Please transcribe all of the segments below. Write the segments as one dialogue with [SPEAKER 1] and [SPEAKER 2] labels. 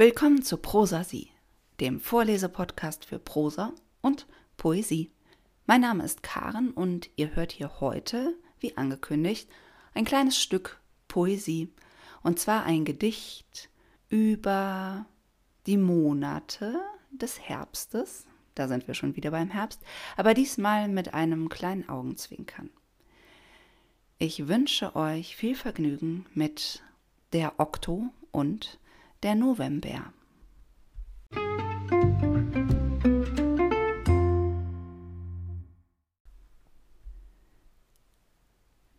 [SPEAKER 1] Willkommen zu Prosa Sie, dem Vorlesepodcast für Prosa und Poesie. Mein Name ist Karen und ihr hört hier heute, wie angekündigt, ein kleines Stück Poesie. Und zwar ein Gedicht über die Monate des Herbstes. Da sind wir schon wieder beim Herbst, aber diesmal mit einem kleinen Augenzwinkern. Ich wünsche euch viel Vergnügen mit der Okto und der November.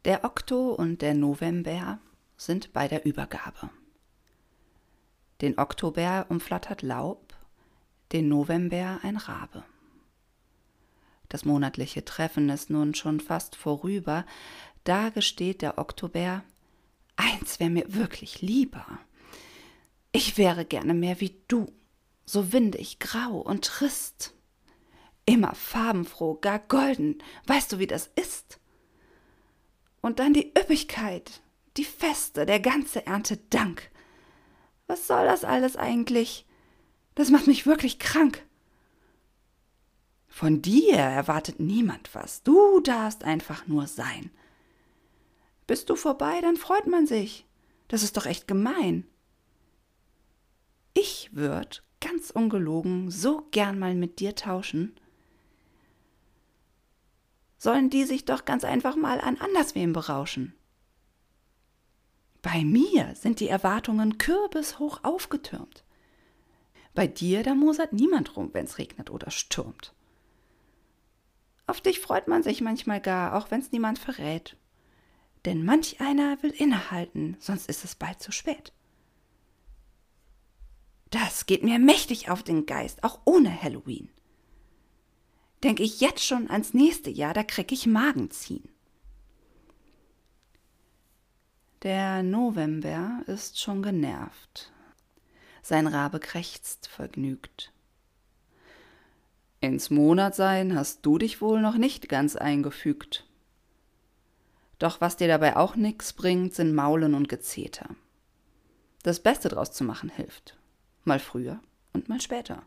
[SPEAKER 1] Der Okto und der November sind bei der Übergabe. Den Oktober umflattert Laub, den November ein Rabe. Das monatliche Treffen ist nun schon fast vorüber, da gesteht der Oktober, eins wäre mir wirklich lieber. Ich wäre gerne mehr wie du, so windig, grau und trist. Immer farbenfroh, gar golden, weißt du, wie das ist? Und dann die Üppigkeit, die Feste, der ganze Erntedank. Was soll das alles eigentlich? Das macht mich wirklich krank. Von dir erwartet niemand was. Du darfst einfach nur sein. Bist du vorbei, dann freut man sich. Das ist doch echt gemein. Ich würd, ganz ungelogen, so gern mal mit dir tauschen. Sollen die sich doch ganz einfach mal an anderswem berauschen. Bei mir sind die Erwartungen kürbishoch aufgetürmt. Bei dir, da mosert niemand rum, wenn's regnet oder stürmt. Auf dich freut man sich manchmal gar, auch wenn's niemand verrät. Denn manch einer will innehalten, sonst ist es bald zu spät. Das geht mir mächtig auf den Geist, auch ohne Halloween. Denke ich jetzt schon ans nächste Jahr, da krieg ich Magenziehen. Der November ist schon genervt. Sein Rabe krächzt vergnügt. Ins Monatsein hast du dich wohl noch nicht ganz eingefügt. Doch was dir dabei auch nix bringt, sind Maulen und Gezeter. Das Beste draus zu machen hilft mal früher und mal später.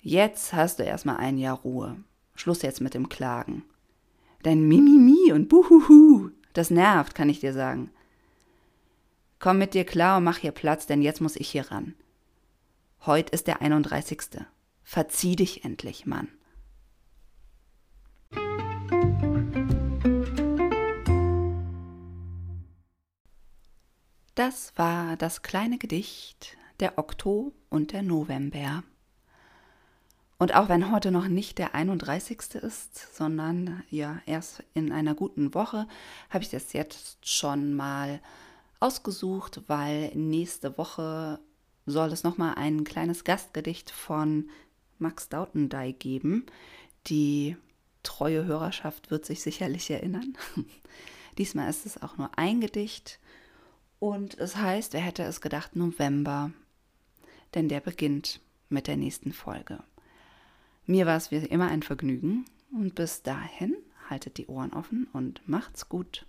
[SPEAKER 1] Jetzt hast du erstmal ein Jahr Ruhe. Schluss jetzt mit dem Klagen. Dein Mimimi und Buhuhu, das nervt, kann ich dir sagen. Komm mit dir klar und mach hier Platz, denn jetzt muss ich hier ran. Heut ist der 31. Verzieh dich endlich, Mann. Das war das kleine Gedicht der Okto und der November. Und auch wenn heute noch nicht der 31. ist, sondern ja erst in einer guten Woche, habe ich das jetzt schon mal ausgesucht, weil nächste Woche soll es nochmal ein kleines Gastgedicht von Max Dautendey geben. Die treue Hörerschaft wird sich sicherlich erinnern. Diesmal ist es auch nur ein Gedicht und es heißt, wer hätte es gedacht, November. Denn der beginnt mit der nächsten Folge. Mir war es wie immer ein Vergnügen und bis dahin haltet die Ohren offen und macht's gut.